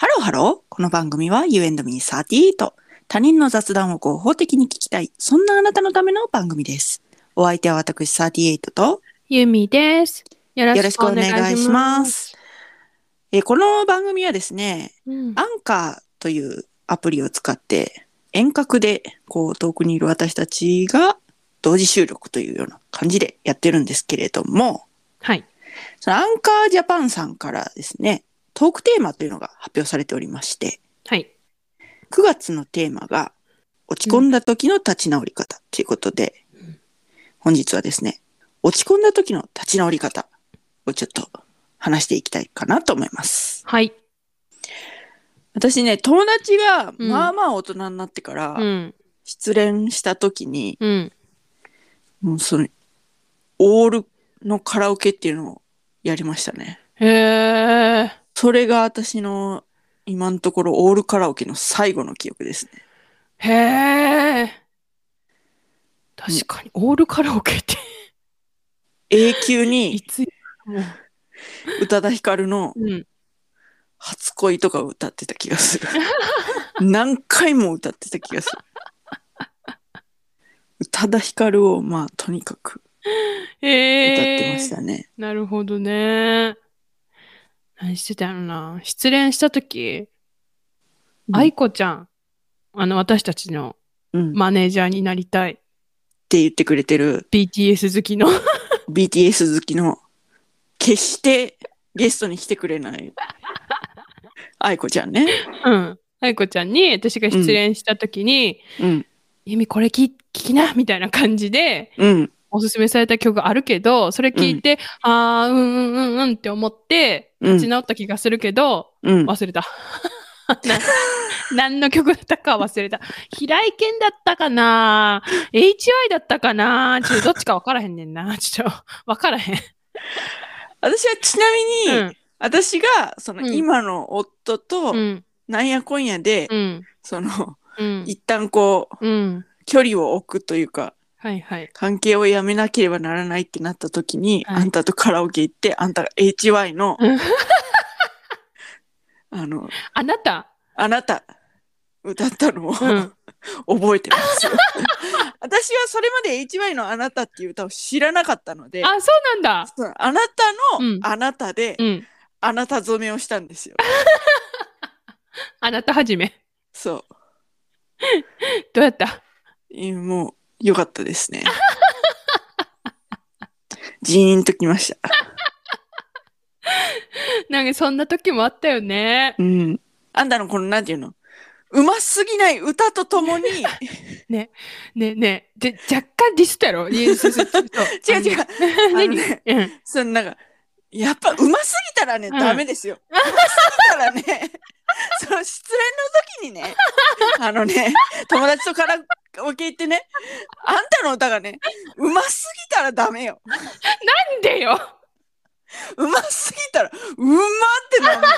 ハローハロー。この番組は You and me38。他人の雑談を合法的に聞きたい。そんなあなたのための番組です。お相手は私38とゆみです。よろしくお願いしまます。す。えーこの番組はですね、うんアンカーというアプリを使って遠隔でこう遠くにいる私たちが同時収録というような感じでやってるんですけれども、はい。そのアンカージャパンさんからですね、トークテーマというのが発表されておりまして、はい。9月のテーマが落ち込んだ時の立ち直り方ということで、本日はですね、落ち込んだ時の立ち直り方をちょっと話していきたいかなと思います。はい。私ね、友達がうんまあまあ大人になってからうん。失恋した時に、うん。もうその、オールのカラオケっていうのをやりましたね。へえ。それが私の今のところオールカラオケの最後の記憶ですね。へえ。確かに、オールカラオケって、永久 いにつもう。宇多田ヒカルのうん。初恋とかを歌ってた気がする。何回も歌ってた気がする。宇多田ヒカルをまあとにかく歌へってまえ。したね。なるほどね。何してたのな。失恋した時、うん愛子ちゃん、あの、私たちのマネージャーになりたい。て言ってくれてる BTS 好きの。BTS 好きの決してゲストに来てくれない愛子ちゃんね。うん。愛子ちゃんに、私が失恋した時に、うんゆみこれ聞聞きなみたいな感じでうんおすすめされた曲があるけどそれ聞いて、あーうんうんうんうんって思ってうん。立ち直った気がするけど、うん。忘れた。な何の曲だったか忘れた。平井堅だったかな？HY だったかな？ちょっとどっちか分からへんねんな。ちょっと分からへん、私はちなみに、うん。私がそのうん。今の夫とうん。なんやこんやで、うん。そのうん。一旦こううん。距離を置くというかはいはい。関係をやめなければならないってなった時に、はい。あんたとカラオケ行ってあんたが HY のうんあのあなた？あなた。歌ったのを、うん。覚えてますよ。私はそれまで HY のあなたっていう歌を知らなかったのであそうなんだ。そうあなたのうん。あなたで、うん。あなた染めをしたんですよ。あなたはじめ。そう。どうやった？いやもう良かったですね。ジーンときました。なんかそんな時もあったよね。うん。あんたのこの、なんていうの？うますぎない歌とともに、ね。えね。え。で、若干ディスったやろ？違う違う。何ね、うん。そのなんか、やっぱうますぎたらね、うん。ダメですよ。うますぎたらね、その失恋の時にね、あのね、友達とカラオケ行ってね、あんたの歌がね、うますぎたらダメよ。なんでようますぎたら、うまってなるの。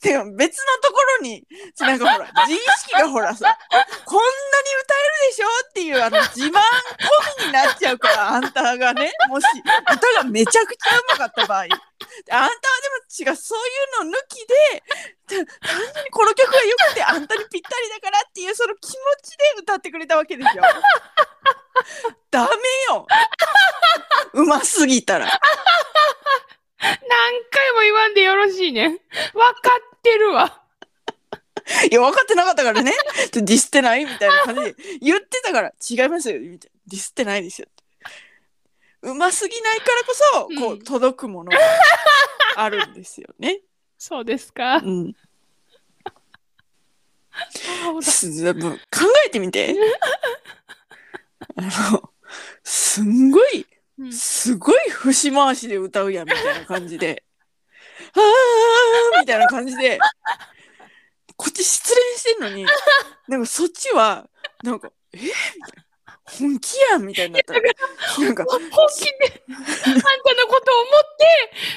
てか別のところに、なんかほら、自意識がほらさ、こんでしょ？っていうあの自慢込みになっちゃうから、あんたがね、もし歌がめちゃくちゃうまかった場合、あんたはでも違う、そういうの抜きで、単純にこの曲が良くてあんたにぴったりだからっていうその気持ちで歌ってくれたわけでしょ。ダメようますぎたら。何回も言わんでよろしいねん。わかってるわ。いや、分かってなかったからね。ディスってない？みたいな感じで言ってたから、違いますよ。みたいな。ディスってないですよ。うますぎないからこそ、こうんう、届くものが あるんですよね。そうですか。うん。考えてみて。あの、すんごい、うんすごい節回しで歌うやんみたいな感じで、あーみたいな感じで、こっち失恋してんのに、なんかそっちは、なんか、え？みたいな。本気やんみたいになったら、なんか、本気で、あんたのことを思っ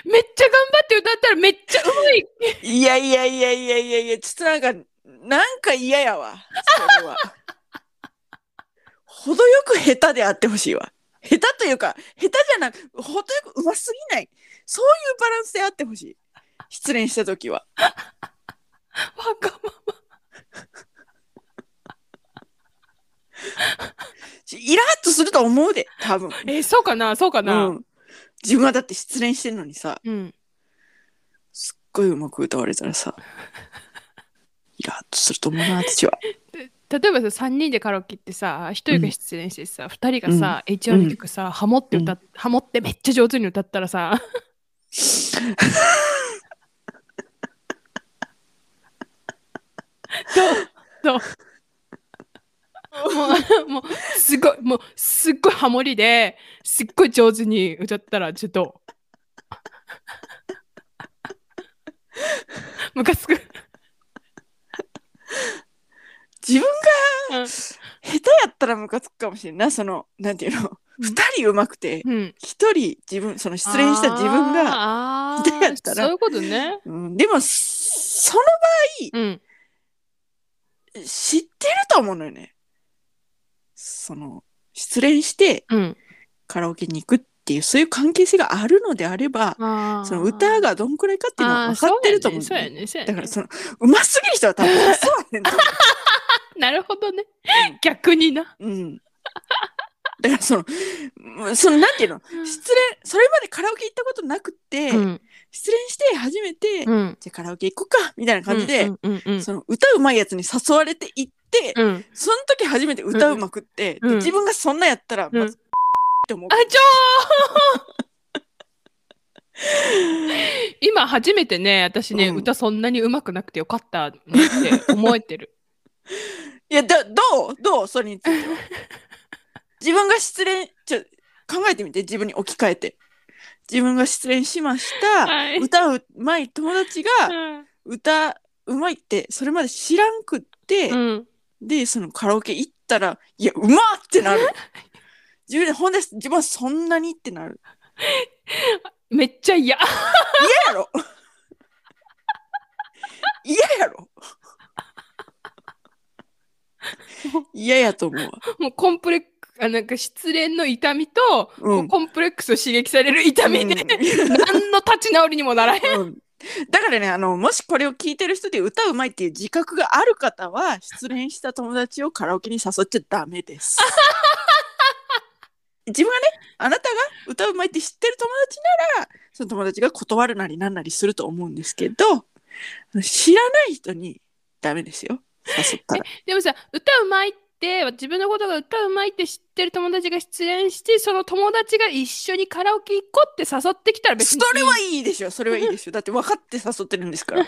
て、めっちゃ頑張って歌ったらめっちゃうまい。いやいやいやいやいやいや、ちょっとなんか、なんか嫌やわ、それは。程よく下手であってほしいわ。下手というか、下手じゃなく、程よく上手すぎない。そういうバランスであってほしい。失恋した時は。わがまイラッとすると思うで、多分。えそうかなそうかなうん。自分はだって失恋してんのにさ、うん。すっごいうまく歌われたらさ、イラッとすると思うな、私は。例えばさ3人でカラオケ行ってさ1人が出演してさ、2人がさ、H1 の曲さ、ハモって歌っ、ハモってめっちゃ上手に歌ったらさ どう。もうもうすごいもうすっごいハモリですっごい上手に歌ったらちょっと。ムカつく、自分うん。が下手やったらムカつくかもしれんない。その、なんていうの、二人うまくて、うん、一人自分、その失恋した自分が、下手やったら。そういうことね。うん、でも、そうん。の、知ってると思うのよね。その、失恋してうん。カラオケに行くっていう、そういう関係性があるのであれば、あーその歌がどんくらいかっていうのは分かってると思うんだよねそうやね。そうやね。だからその、うますぎる人は多分、そうやねんと思なるほどね。逆にな。う。うん。だからその、うんその、なんていうの、失恋、それまでカラオケ行ったことなくて、うん。失恋して初めて、うん。じゃあカラオケ行こうか、みたいな感じで、うんうんうんその歌うまいやつに誘われて行って、うん。その時初めて歌うまくって、うんで自分がそんなやったら、うんまず、って思う。あ、ちょー今初めてね、私ね、うん歌そんなに上手くなくてよかったねって思えてる。いや、だどう？どう？それについては。自分が失恋、ちょ、考えてみて、自分に置き換えて。自分が失恋しました。はい。歌うまい友達がうん。歌うまいってそれまで知らんくって、うん。でそのカラオケ行ったらいやうまっってなる。自分でほんで自分はそんなにってなる。めっちゃ嫌。嫌やろ。嫌やろ。嫌やと思うわ、もうコンプレックあなんか失恋の痛みと、うん。コンプレックスを刺激される痛みで、うん。何の立ち直りにもならへん。うん。だからねあのもしこれを聞いてる人で歌うまいっていう自覚がある方は失恋した友達をカラオケに誘っちゃダメです。自分がねあなたが歌うまいって知ってる友達ならその友達が断るなりなんなりすると思うんですけど知らない人にダメですよ。誘ったら。でもさ歌うまいって自分のことが歌うまいって知ってる友達が出演してその友達が一緒にカラオケ行こうって誘ってきたら別そにいい。れはいいでしょ。それはいいでしょ。だって分かって誘ってるんですから。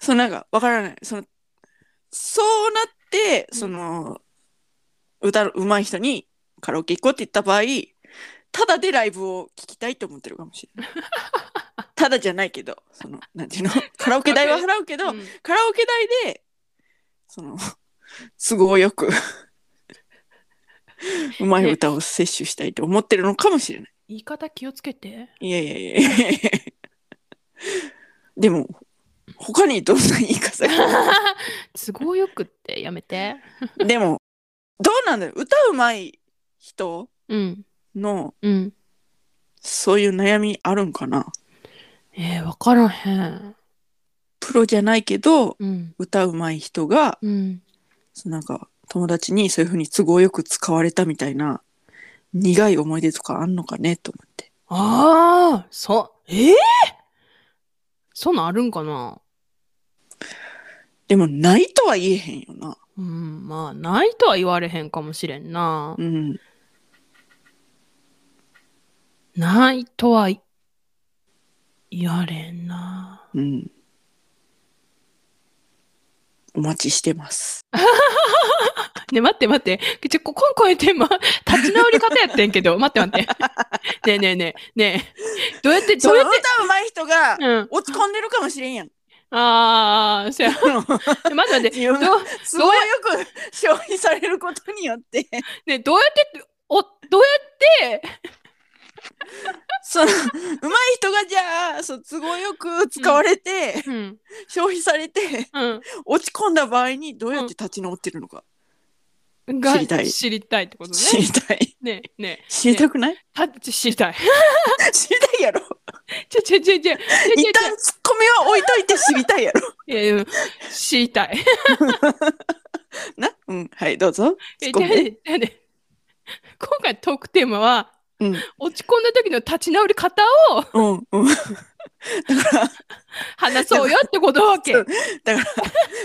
そうなんか分からない。そのそうなってその歌うまい人にカラオケ行こうって言った場合ただでライブを聴きたいと思ってるかもしれない。ただじゃないけどそのなんていうの。カラオケ代は払うけど、うん。カラオケ代でその都合よく。うまい歌を摂取したいと思ってるのかもしれない。言い方気をつけて。いやいやいやいやいや。でも他にどんな言い方 都合よくってやめて。でもどうなんだよ歌うまい人うん。のうん。そういう悩みあるんかな？えー、分からへん。プロじゃないけどうん。歌うまい人がうんなんか友達にそういう風に都合よく使われたみたいな苦い思い出とかあんのかねと思って。ああそうえー、そんなんあるんかな？でもないとは言えへんよな。うんまあないとは言われへんかもしれんな。うん。ないとは言われんな。うんお待ちしてます。ね待って待って。ちょこ今回のテーマ立ち直り方やってんけど。待って待って。ねえねえねえねえ。どうやってどうやって歌うまい人がうん。落ち込んでるかもしれんやん。ああそや。待って待って自分がどう都合よく消費されることによって。ねどうやっておどうやって そのうまい人がじゃあそう都合よく使われて、うん。消費されてうん。落ち込んだ場合にどうやって立ち直ってるのか、が知りたい。知りたいってことね。知りたい。ねえねえ。知りたくない、た知りたい。知りたいやろ。ちょちょちょちょ。一旦ツッコミは置いといて知りたいやろ。いやいや、知りたい。な？うん。はい、どうぞ。今回トークテーマは、うん。落ち込んだ時の立ち直り方をうん。うん。だから、話そうよってことわけ。だから、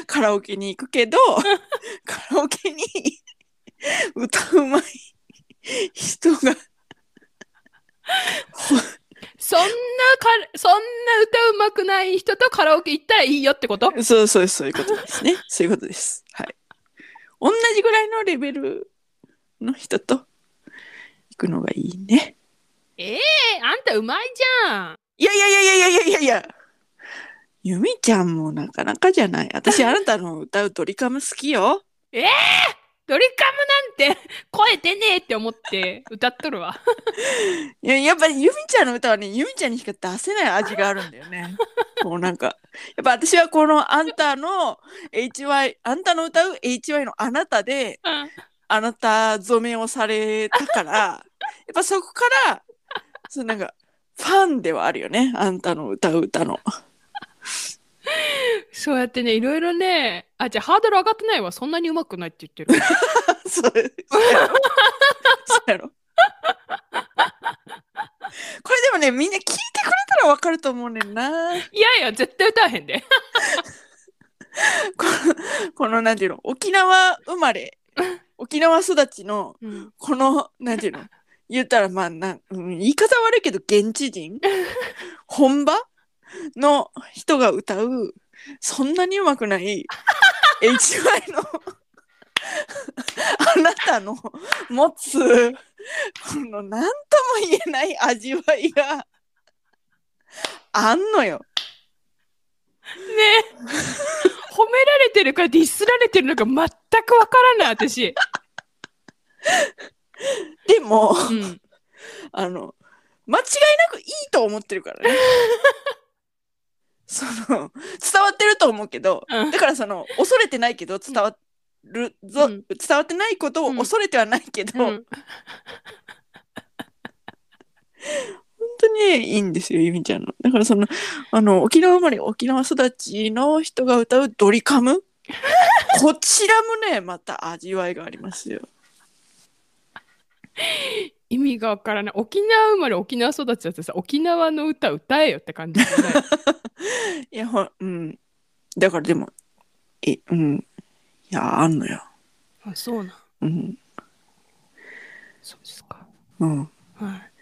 カラオケに行くけど、カラオケに歌うまい人が、そんなか、そんな歌うまくない人とカラオケ行ったらいいよってこと？そうそうそういうことですね。そういうことです。はい。同じぐらいのレベルの人と行くのがいいね。ええあんたうまいじゃん。いやいやいやいやいやいやいやゆみちゃんもなかなかじゃない。私、あなたの歌うドリカム好きよ。ドリカムなんて 声出ねえって思って歌っとるわ。いや、やっぱりゆみちゃんの歌はね、ゆみちゃんにしか出せない味があるんだよね。もうなんか、やっぱ私はこのあんたの HY、あんたの歌う HY のあなたで、うんあなた染めをされたから、やっぱそこから、そうなんか、ファンではあるよね。あんたの歌う歌の。そうやってね、いろいろね、あ、じゃあハードル上がってないわ。そんなにうまくないって言ってる。そうそうやろ。これでもね、みんな聞いてくれたらわかると思うねんな。いやいや、絶対歌わへんで。この、このなんていうの、沖縄生まれ、沖縄育ちの、うん。この、なんていうの、言ったらまあなん、うん、言い方悪いけど、現地人？本場？の人が歌う、そんなにうまくない？HY のあなたの持つ、この何とも言えない味わいがあんのよ。ね褒められてるかディスられてるのか全くわからない、私。でも、うん。あの、間違いなくいいと思ってるからね。その、伝わってると思うけど、うんだからその、恐れてないけど、伝わるぞ、うん伝わってないことを恐れてはないけど、当にねいいんですよ、ゆみちゃんの。だからその、あの、沖縄生まれ、沖縄育ちの人が歌うドリカム？こちらもね、また味わいがありますよ。意味がわからない。沖縄生まれ、沖縄育ちだってさ、沖縄の歌歌えよって感じだよね。い？や、ほうん。だからでも、え、うん。いや、あんのよ。あ、そうなん。うん。そうですか。うん。はい。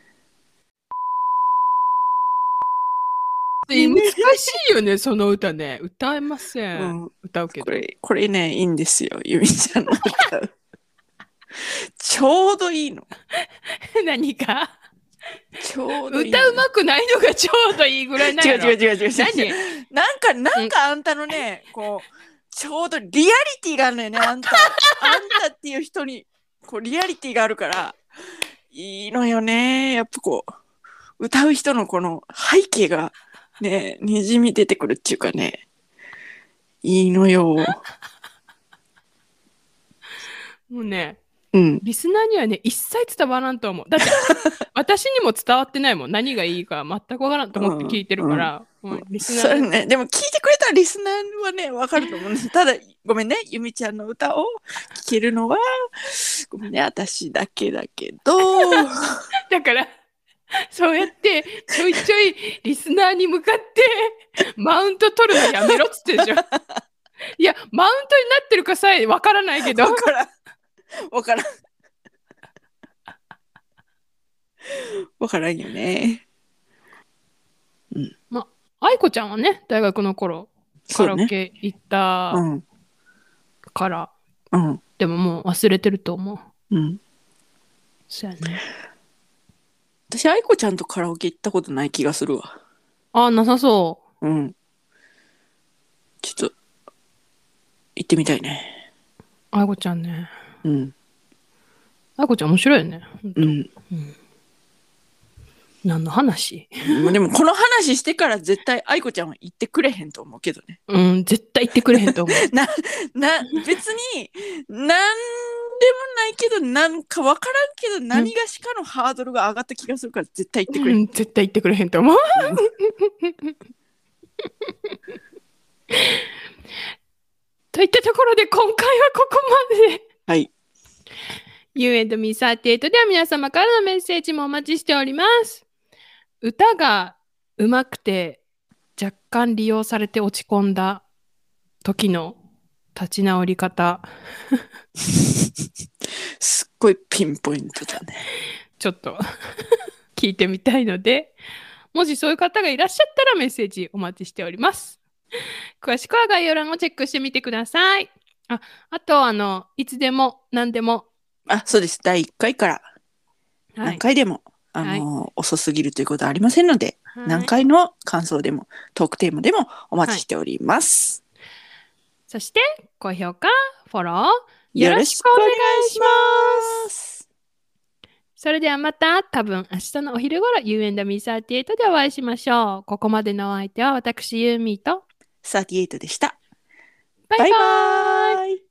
難しいよね、その歌ね。歌えません。うん歌うけど。これ、これね、いいんですよ、ゆみちゃんの歌う。ちょうどいいの。何かちょうどいいの。歌うまくないのがちょうどいいぐらいな違うの違う違う違う違う。何なんか、なんかあんたのね、こう、ちょうどリアリティがあるのよね、あんた。あんたっていう人に、こう、リアリティがあるから、いいのよね。やっぱこう、歌う人のこの背景が、ね、にじみ出てくるっていうかね、いいのよ。もうね、うん。リスナーにはね、一切伝わらんと思う。だって、私にも伝わってないもん。何がいいか全くわからんと思って聞いてるから、リスナー、ね、でも聞いてくれたリスナーはね、わかると思うんです。ただ、ごめんね、ゆみちゃんの歌を聴けるのは、ごめんね、私だけだけど、だから、そうやってちょいちょいリスナーに向かってマウント取るのやめろっつってでしょ。いや、マウントになってるかさえわからないけどわ、からん。わからん。わからんよね。愛子ちゃんはね、大学の頃、カラオ。ケ行ったうん。から、うん。でももう忘れてると思う。うん。そうやね。私、愛子ちゃんとカラオケ行ったことない気がするわ。あ、なさそうん。ちょっと、行ってみたいね。う。愛子ちゃんね。うん。愛子ちゃん面白いよね。うん。何の話？でも、この話してから絶対愛子ちゃんは行ってくれへんと思うけどね。うん、絶対言ってくれへんと思う。な、な、別に、なんないけどなんか分からんけど何がしかのハードルが上がった気がするから絶対言ってくれ、うん、絶対言ってくれへんと思う。といったところで今回はここまで。はい。You and me38 では皆様からのメッセージもお待ちしております。歌が上手くて若干利用されて落ち込んだ時の立ち直り方、すっごいピンポイントだね。ちょっと 聞いてみたいので、もしそういう方がいらっしゃったらメッセージお待ちしております。詳しくは概要欄をチェックしてみてください。ああと、あの、いつでも何でも、あ、そうです。第1回からはい、何回でも、あの、遅すぎるということはありませんので、何回の感想でもトークテーマでもお待ちしております。そして、高評価、フォロー、よろしくお願いします。それではまた多分明日のお昼頃 You and me38 でお会いしましょう。ここまでのお相手は私ユーミーと38でした。バイバイバイバイ